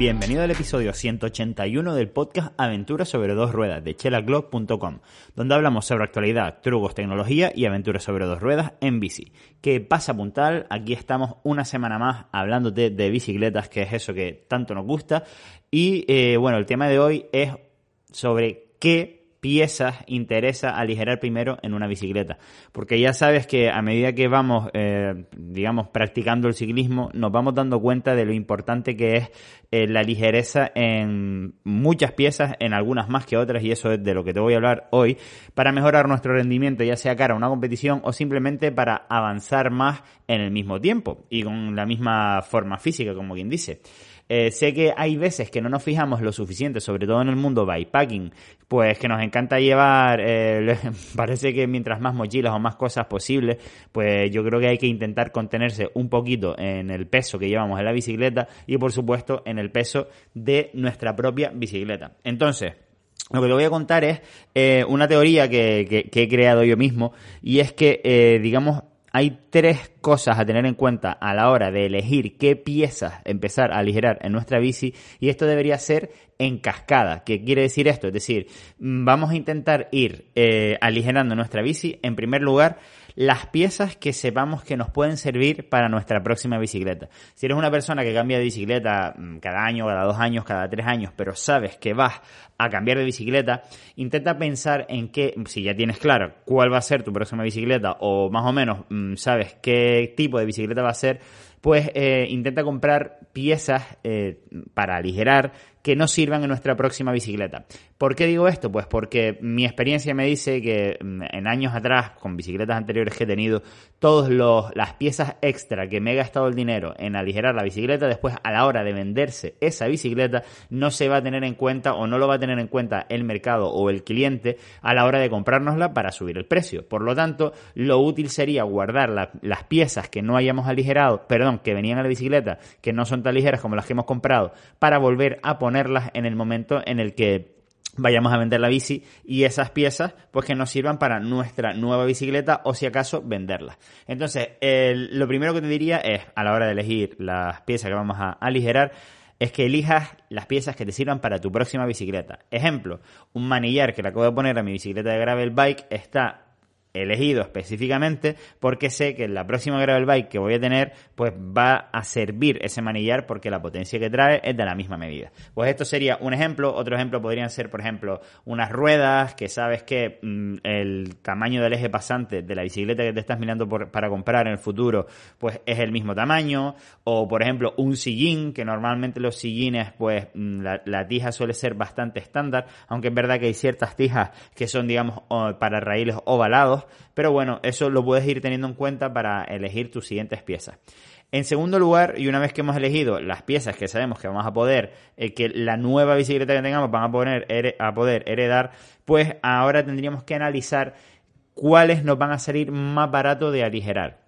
Bienvenido al episodio 181 del podcast Aventuras sobre dos ruedas de chelaclub.com, donde hablamos sobre actualidad, trucos, tecnología y aventuras sobre dos ruedas en bici. ¿Qué pasa, puntal? Aquí estamos una semana más hablándote de bicicletas, que es eso que tanto nos gusta. Y eh, bueno, el tema de hoy es sobre qué piezas interesa aligerar primero en una bicicleta. Porque ya sabes que a medida que vamos, eh, digamos, practicando el ciclismo, nos vamos dando cuenta de lo importante que es eh, la ligereza en muchas piezas, en algunas más que otras, y eso es de lo que te voy a hablar hoy, para mejorar nuestro rendimiento, ya sea cara a una competición o simplemente para avanzar más en el mismo tiempo y con la misma forma física, como quien dice. Eh, sé que hay veces que no nos fijamos lo suficiente, sobre todo en el mundo bikepacking, pues que nos encanta llevar, eh, parece que mientras más mochilas o más cosas posibles, pues yo creo que hay que intentar contenerse un poquito en el peso que llevamos en la bicicleta y por supuesto en el peso de nuestra propia bicicleta. Entonces, lo que te voy a contar es eh, una teoría que, he creado yo mismo y es que, digamos, hay tres cosas a tener en cuenta a la hora de elegir qué piezas empezar a aligerar en nuestra bici y esto debería ser en cascada. ¿Qué quiere decir esto? Es decir, mm, vamos a intentar ir eh, aligerando nuestra bici en primer lugar las piezas que sepamos que nos pueden servir para nuestra próxima bicicleta. Si eres una persona que cambia de bicicleta mm, cada año, cada dos años, cada tres años, pero sabes que vas a cambiar de bicicleta, intenta pensar en qué, si ya tienes claro cuál va a ser tu próxima bicicleta o más o menos mm, sabes qué tipo de bicicleta va a ser, pues eh, intenta comprar piezas eh, para aligerar que no sirvan en nuestra próxima bicicleta. ¿Por qué digo esto? Pues porque mi experiencia me dice que mm, en años atrás, con bicicletas anteriores que he tenido, todas las piezas extra que me he gastado el dinero en aligerar la bicicleta, después a la hora de venderse esa bicicleta, no se va a tener en cuenta o no lo va a tener en cuenta el mercado o el cliente a la hora de comprárnosla para subir el precio. Por lo tanto, lo útil sería guardar las piezas que no hayamos aligerado, perdón, que venían a la bicicleta, que no son tan ligeras como las que hemos comprado, para volver a ponerlas en el momento en el que vayamos a vender la bici y esas piezas pues que nos sirvan para nuestra nueva bicicleta o si acaso venderlas. Entonces, lo primero que te diría es a la hora de elegir las piezas que vamos a aligerar es que elijas las piezas que te sirvan para tu próxima bicicleta. Ejemplo, un manillar que le acabo de poner a mi bicicleta de gravel bike está elegido específicamente porque sé que la próxima gravel bike que voy a tener pues va a servir ese manillar porque la potencia que trae es de la misma medida. Pues esto sería un ejemplo, otro ejemplo podrían ser por ejemplo unas ruedas que sabes que mm, el tamaño del eje pasante de la bicicleta que te estás mirando para comprar en el futuro pues es el mismo tamaño o por ejemplo un sillín que normalmente los sillines pues mm, la, la tija suele ser bastante estándar aunque es verdad que hay ciertas tijas que son digamos para raíles ovalados pero bueno, eso lo puedes ir teniendo en cuenta para elegir tus siguientes piezas. En segundo lugar, y una vez que hemos elegido las piezas que sabemos que vamos a poder, eh, que la nueva bicicleta que tengamos van a, poner, a poder heredar, pues ahora tendríamos que analizar cuáles nos van a salir más barato de aligerar.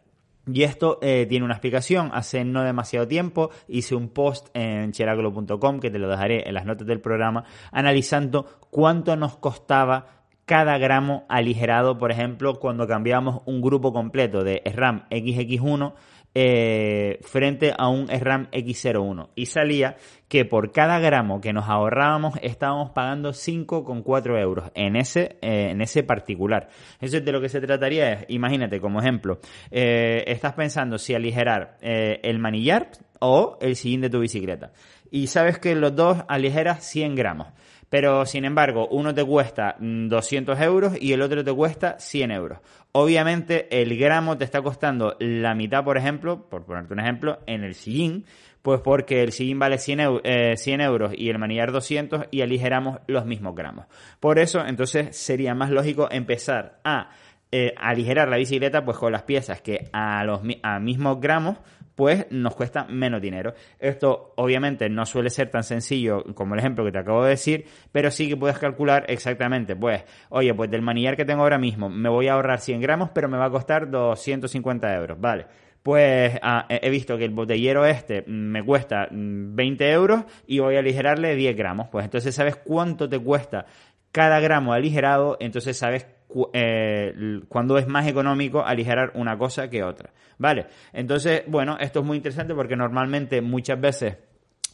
Y esto eh, tiene una explicación. Hace no demasiado tiempo hice un post en cheraglo.com que te lo dejaré en las notas del programa analizando cuánto nos costaba cada gramo aligerado, por ejemplo, cuando cambiamos un grupo completo de SRAM XX1 eh, frente a un SRAM X01. Y salía que por cada gramo que nos ahorrábamos estábamos pagando 5,4 euros en ese, eh, en ese particular. Eso es de lo que se trataría es, imagínate, como ejemplo, eh, estás pensando si aligerar el manillar o el sillín de tu bicicleta. Y sabes que los dos aligeras 100 gramos. Pero, sin embargo, uno te cuesta 200 mm, euros y el otro te cuesta 100 euros. Obviamente, el gramo te está costando la mitad, por ejemplo, por ponerte un ejemplo, en el sillín, pues porque el sillín vale 100, eh, euros y el manillar 200 y aligeramos los mismos gramos. Por eso, entonces, sería más lógico empezar a eh, aligerar la bicicleta pues con las piezas que a los a mismos gramos pues nos cuesta menos dinero. Esto obviamente no suele ser tan sencillo como el ejemplo que te acabo de decir, pero sí que puedes calcular exactamente, pues, oye, pues del manillar que tengo ahora mismo me voy a ahorrar 100 gramos, pero me va a costar 250 euros, ¿vale? Pues ah, he visto que el botellero este me cuesta 20 euros y voy a aligerarle 10 gramos. Pues entonces sabes cuánto te cuesta cada gramo aligerado, entonces sabes eh, cuando es más económico aligerar una cosa que otra. ¿Vale? Entonces, bueno, esto es muy interesante porque normalmente muchas veces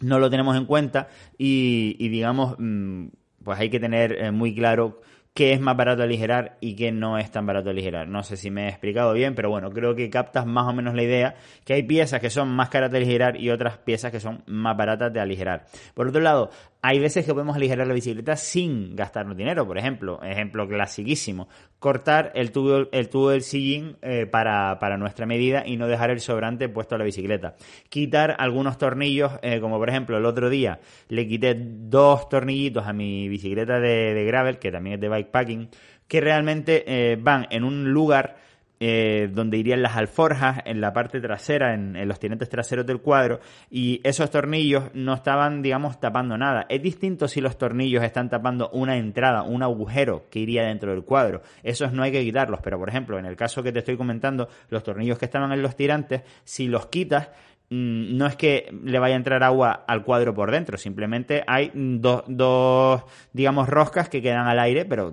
no lo tenemos en cuenta y, y digamos, mm, pues hay que tener eh, muy claro qué es más barato aligerar y qué no es tan barato aligerar. No sé si me he explicado bien, pero bueno, creo que captas más o menos la idea que hay piezas que son más caras de aligerar y otras piezas que son más baratas de aligerar. Por otro lado, hay veces que podemos aligerar la bicicleta sin gastarnos dinero. Por ejemplo, ejemplo clasiquísimo, cortar el tubo, el tubo del sillín eh, para, para, nuestra medida y no dejar el sobrante puesto a la bicicleta. Quitar algunos tornillos, eh, como por ejemplo el otro día le quité dos tornillitos a mi bicicleta de, de gravel, que también es de bikepacking, que realmente eh, van en un lugar eh, donde irían las alforjas en la parte trasera, en, los tinentes traseros del cuadro, y esos tornillos no estaban, digamos, tapando nada. Es distinto si los tornillos están tapando una entrada, un agujero que iría dentro del cuadro. Esos no hay que quitarlos, pero por ejemplo, en el caso que te estoy comentando, los tornillos que estaban en los tirantes, si los quitas, no es que le vaya a entrar agua al cuadro por dentro, simplemente hay dos, dos digamos, roscas que quedan al aire, pero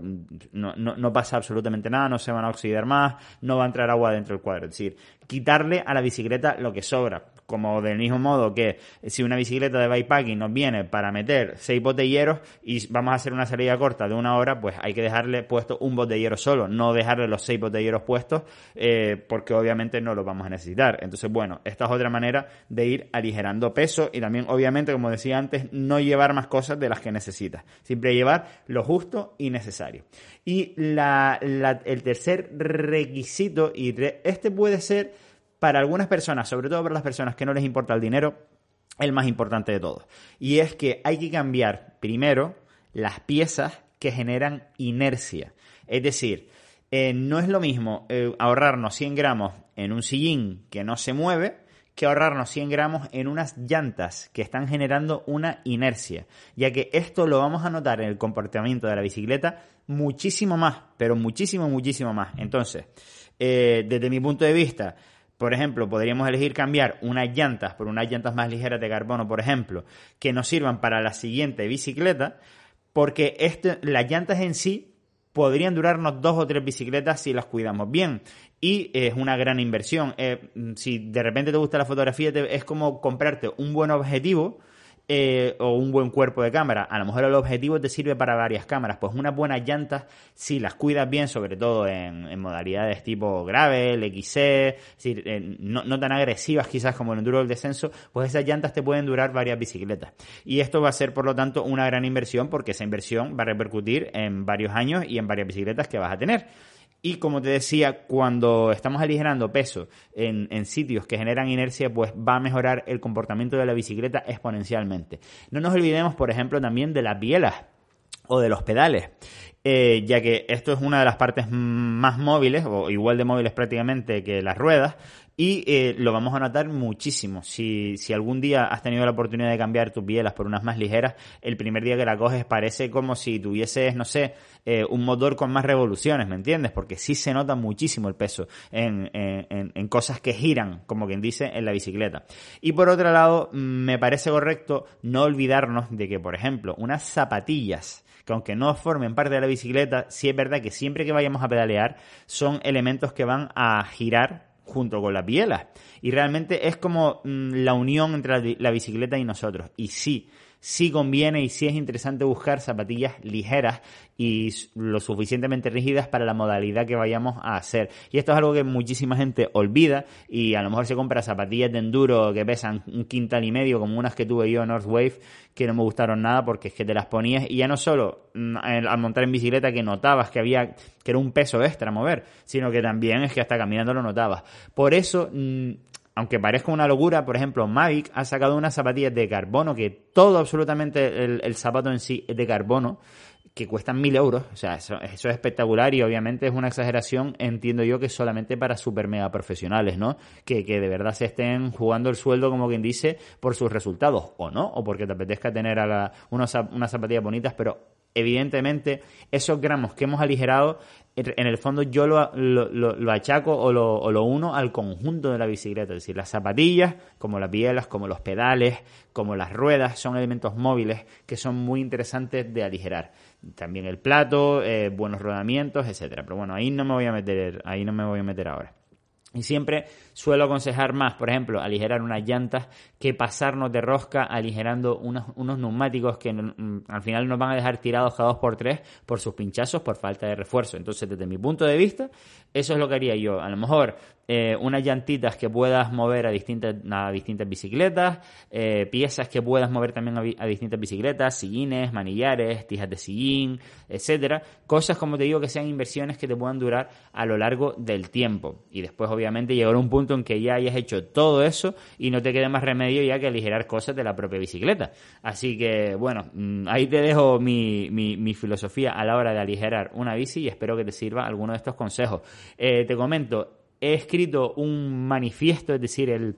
no, no, no, pasa absolutamente nada, no se van a oxidar más, no va a entrar agua dentro del cuadro. Es decir, quitarle a la bicicleta lo que sobra. Como del mismo modo que si una bicicleta de bikepacking nos viene para meter seis botelleros y vamos a hacer una salida corta de una hora, pues hay que dejarle puesto un botellero solo, no dejarle los seis botelleros puestos, eh, porque obviamente no los vamos a necesitar. Entonces, bueno, esta es otra manera de ir aligerando peso y también, obviamente, como decía antes, no llevar más cosas de las que necesitas. Siempre llevar lo justo y necesario. Y la, el tercer requisito, y este puede ser para algunas personas, sobre todo para las personas que no les importa el dinero, el más importante de todos. Y es que hay que cambiar primero las piezas que generan inercia. Es decir, eh, no es lo mismo eh, ahorrarnos 100 gramos en un sillín que no se mueve que ahorrarnos 100 gramos en unas llantas que están generando una inercia, ya que esto lo vamos a notar en el comportamiento de la bicicleta muchísimo más, pero muchísimo, muchísimo más. Entonces, eh, desde mi punto de vista, por ejemplo, podríamos elegir cambiar unas llantas por unas llantas más ligeras de carbono, por ejemplo, que nos sirvan para la siguiente bicicleta, porque este, las llantas en sí podrían durarnos dos o tres bicicletas si las cuidamos bien. Y es una gran inversión. Eh, si de repente te gusta la fotografía, es como comprarte un buen objetivo eh, o un buen cuerpo de cámara. A lo mejor el objetivo te sirve para varias cámaras. Pues unas buenas llantas, si las cuidas bien, sobre todo en, modalidades tipo gravel, XC, es decir, eh, no, no, tan agresivas quizás como el enduro del descenso, pues esas llantas te pueden durar varias bicicletas. Y esto va a ser, por lo tanto, una gran inversión porque esa inversión va a repercutir en varios años y en varias bicicletas que vas a tener. Y como te decía, cuando estamos aligerando peso en, sitios que generan inercia, pues va a mejorar el comportamiento de la bicicleta exponencialmente. No nos olvidemos, por ejemplo, también de las bielas o de los pedales. Eh, ya que esto es una de las partes más móviles, o igual de móviles prácticamente que las ruedas, y eh, lo vamos a notar muchísimo. Si, si algún día has tenido la oportunidad de cambiar tus bielas por unas más ligeras, el primer día que la coges parece como si tuvieses, no sé, eh, un motor con más revoluciones, ¿me entiendes? Porque sí se nota muchísimo el peso en, en, en cosas que giran, como quien dice, en la bicicleta. Y por otro lado, me parece correcto no olvidarnos de que, por ejemplo, unas zapatillas que aunque no formen parte de la bicicleta, sí es verdad que siempre que vayamos a pedalear son elementos que van a girar junto con las bielas. Y realmente es como mm, la unión entre la, bicicleta y nosotros. Y sí, sí conviene y sí es interesante buscar zapatillas ligeras y lo suficientemente rígidas para la modalidad que vayamos a hacer. Y esto es algo que muchísima gente olvida y a lo mejor se compra zapatillas de enduro que pesan un quintal y medio como unas que tuve yo en Northwave que no me gustaron nada porque es que te las ponías y ya no solo mm, al montar en bicicleta que notabas que había que era un peso extra mover, sino que también es que hasta caminando lo notabas. Por eso mm, aunque parezca una locura, por ejemplo, Mavic ha sacado unas zapatillas de carbono, que todo absolutamente el, zapato en sí es de carbono, que cuestan mil euros. O sea, eso, es espectacular y obviamente es una exageración, entiendo yo, que solamente para super mega profesionales, ¿no? Que, que de verdad se estén jugando el sueldo, como quien dice, por sus resultados, o no, o porque te apetezca tener a la, unas zapatillas bonitas, pero evidentemente esos gramos que hemos aligerado en el fondo yo lo, lo, achaco o lo, lo, uno al conjunto de la bicicleta, es decir, las zapatillas, como las bielas, como los pedales, como las ruedas, son elementos móviles que son muy interesantes de aligerar. También el plato, eh, buenos rodamientos, etcétera. Pero bueno, ahí no me voy a meter, ahí no me voy a meter ahora. Y siempre suelo aconsejar más, por ejemplo, aligerar unas llantas que pasarnos de rosca aligerando unos, unos neumáticos que mm, al final nos van a dejar tirados cada dos por tres por sus pinchazos, por falta de refuerzo. Entonces, desde mi punto de vista, eso es lo que haría yo. A lo mejor eh, unas llantitas que puedas mover a distintas, a distintas bicicletas, eh, piezas que puedas mover también a, distintas bicicletas, sillines, manillares, tijas de sillín, etcétera. Cosas, como te digo, que sean inversiones que te puedan durar a lo largo del tiempo. Y después, obviamente, llegar a un punto en que ya hayas hecho todo eso y no te quede más remedio ya que aligerar cosas de la propia bicicleta. Así que, bueno, mm, ahí te dejo mi, mi, filosofía a la hora de aligerar una bici y espero que te sirva alguno de estos consejos. Eh, te comento, he escrito un manifiesto, es decir, el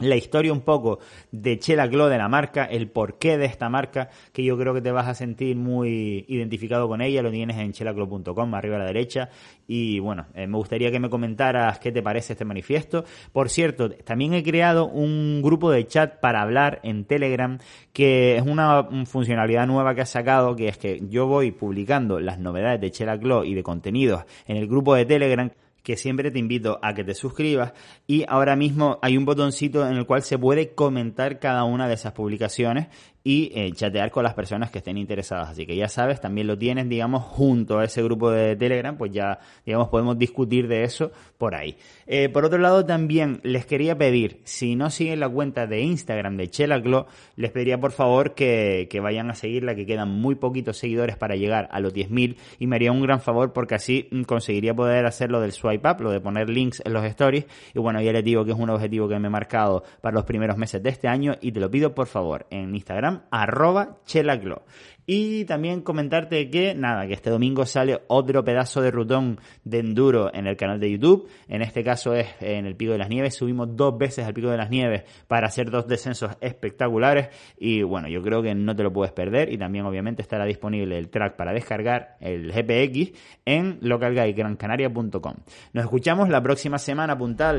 la historia un poco de Chela Glow de la marca, el porqué de esta marca, que yo creo que te vas a sentir muy identificado con ella, lo tienes en chelaclo.com, arriba a la derecha, y bueno, eh, me gustaría que me comentaras qué te parece este manifiesto. Por cierto, también he creado un grupo de chat para hablar en Telegram, que es una funcionalidad nueva que ha sacado, que es que yo voy publicando las novedades de Chela Glow y de contenidos en el grupo de Telegram, que siempre te invito a que te suscribas y ahora mismo hay un botoncito en el cual se puede comentar cada una de esas publicaciones y eh, chatear con las personas que estén interesadas. Así que ya sabes, también lo tienes, digamos, junto a ese grupo de Telegram, pues ya, digamos, podemos discutir de eso por ahí. Eh, por otro lado, también les quería pedir, si no siguen la cuenta de Instagram de Chela Glow, les pediría por favor que, que vayan a seguirla, que quedan muy poquitos seguidores para llegar a los 10.000 y me haría un gran favor porque así mm, conseguiría poder hacer lo del swipe up, lo de poner links en los stories. Y bueno, ya les digo que es un objetivo que me he marcado para los primeros meses de este año y te lo pido por favor en Instagram arroba chelaglo. Y también comentarte que, nada, que este domingo sale otro pedazo de rutón de enduro en el canal de YouTube. En este caso es en el Pico de las Nieves. Subimos dos veces al Pico de las Nieves para hacer dos descensos espectaculares. Y bueno, yo creo que no te lo puedes perder. Y también obviamente estará disponible el track para descargar, el GPX, en localguidegrancanaria.com. Nos escuchamos la próxima semana, puntal.